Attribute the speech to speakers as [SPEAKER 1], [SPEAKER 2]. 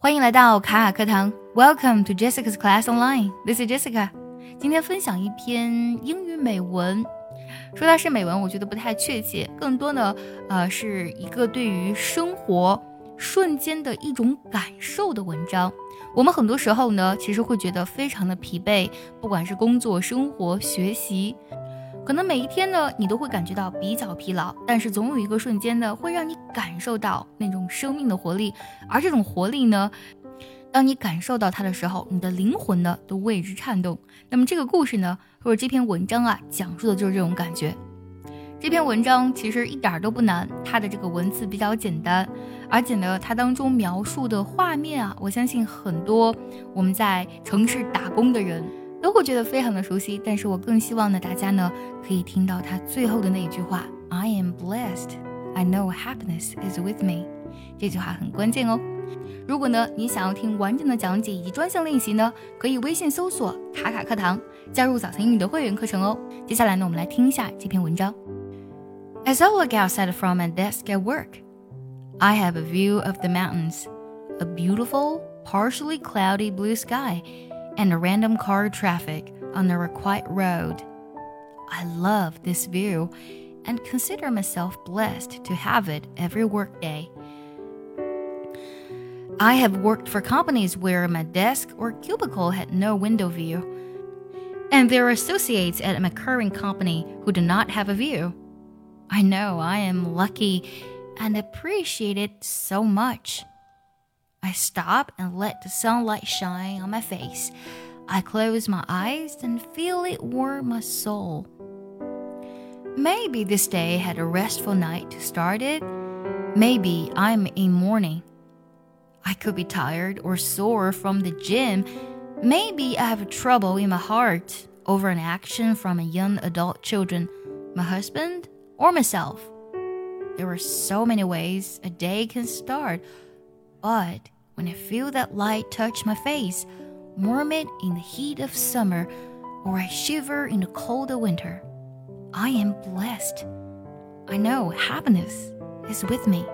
[SPEAKER 1] 欢迎来到卡卡课堂，Welcome to Jessica's Class Online. This is Jessica. 今天分享一篇英语美文。说它是美文，我觉得不太确切，更多呢呃是一个对于生活瞬间的一种感受的文章。我们很多时候呢，其实会觉得非常的疲惫，不管是工作、生活、学习。可能每一天呢，你都会感觉到比较疲劳，但是总有一个瞬间呢，会让你感受到那种生命的活力。而这种活力呢，当你感受到它的时候，你的灵魂呢都为之颤动。那么这个故事呢，或者这篇文章啊，讲述的就是这种感觉。这篇文章其实一点都不难，它的这个文字比较简单，而且呢，它当中描述的画面啊，我相信很多我们在城市打工的人。都会觉得非常的熟悉，但是我更希望呢，大家呢可以听到他最后的那一句话：“I am blessed, I know happiness is with me。”这句话很关键哦。如果呢你想要听完整的讲解以及专项练习呢，可以微信搜索“卡卡课堂”，加入早餐英语的会员课程哦。接下来呢，我们来听一下这篇文章。As I look outside from my desk at work, I have a view of the mountains, a beautiful, partially cloudy blue sky. And random car traffic on a quiet road. I love this view and consider myself blessed to have it every workday. I have worked for companies where my desk or cubicle had no window view, and there are associates at my current company who do not have a view. I know I am lucky and appreciate it so much. I stop and let the sunlight shine on my face. I close my eyes and feel it warm my soul. Maybe this day had a restful night to start it. Maybe I'm in mourning. I could be tired or sore from the gym. Maybe I have a trouble in my heart over an action from a young adult children, my husband, or myself. There are so many ways a day can start but when I feel that light touch my face, warm it in the heat of summer, or I shiver in the cold of winter, I am blessed. I know happiness is with me.